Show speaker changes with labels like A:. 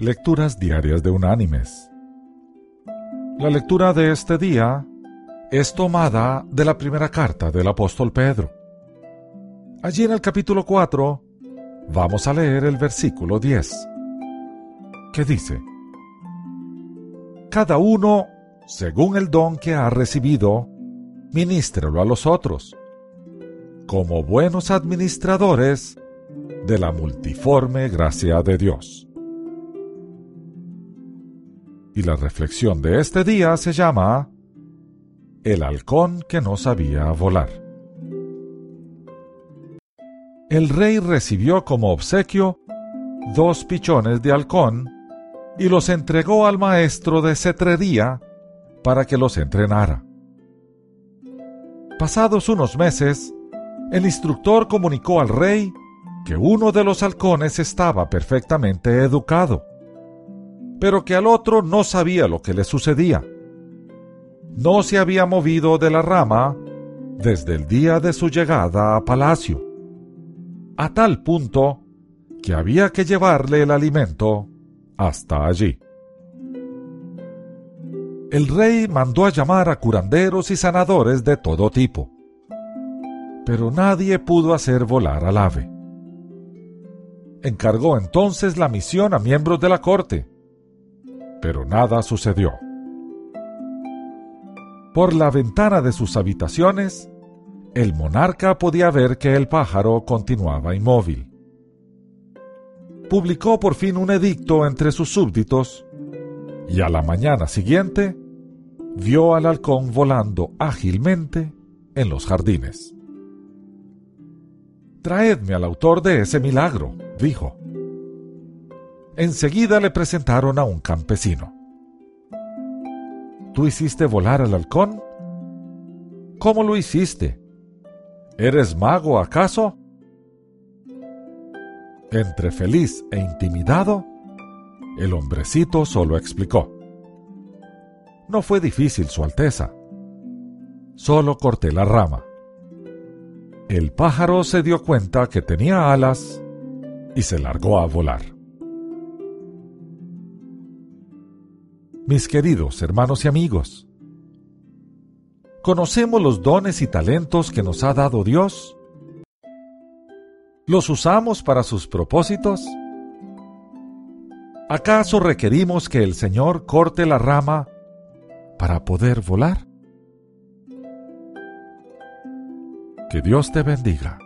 A: Lecturas Diarias de Unánimes. La lectura de este día es tomada de la primera carta del apóstol Pedro. Allí en el capítulo 4 vamos a leer el versículo 10, que dice, Cada uno, según el don que ha recibido, ministrelo a los otros, como buenos administradores de la multiforme gracia de Dios. Y la reflexión de este día se llama El halcón que no sabía volar. El rey recibió como obsequio dos pichones de halcón y los entregó al maestro de cetrería para que los entrenara. Pasados unos meses, el instructor comunicó al rey que uno de los halcones estaba perfectamente educado pero que al otro no sabía lo que le sucedía. No se había movido de la rama desde el día de su llegada a palacio, a tal punto que había que llevarle el alimento hasta allí. El rey mandó a llamar a curanderos y sanadores de todo tipo, pero nadie pudo hacer volar al ave. Encargó entonces la misión a miembros de la corte, pero nada sucedió. Por la ventana de sus habitaciones, el monarca podía ver que el pájaro continuaba inmóvil. Publicó por fin un edicto entre sus súbditos y a la mañana siguiente vio al halcón volando ágilmente en los jardines. Traedme al autor de ese milagro, dijo enseguida le presentaron a un campesino. ¿Tú hiciste volar al halcón? ¿Cómo lo hiciste? ¿Eres mago acaso? Entre feliz e intimidado, el hombrecito solo explicó. No fue difícil, Su Alteza. Solo corté la rama. El pájaro se dio cuenta que tenía alas y se largó a volar. Mis queridos hermanos y amigos. ¿Conocemos los dones y talentos que nos ha dado Dios? ¿Los usamos para sus propósitos? ¿Acaso requerimos que el Señor corte la rama para poder volar? Que Dios te bendiga.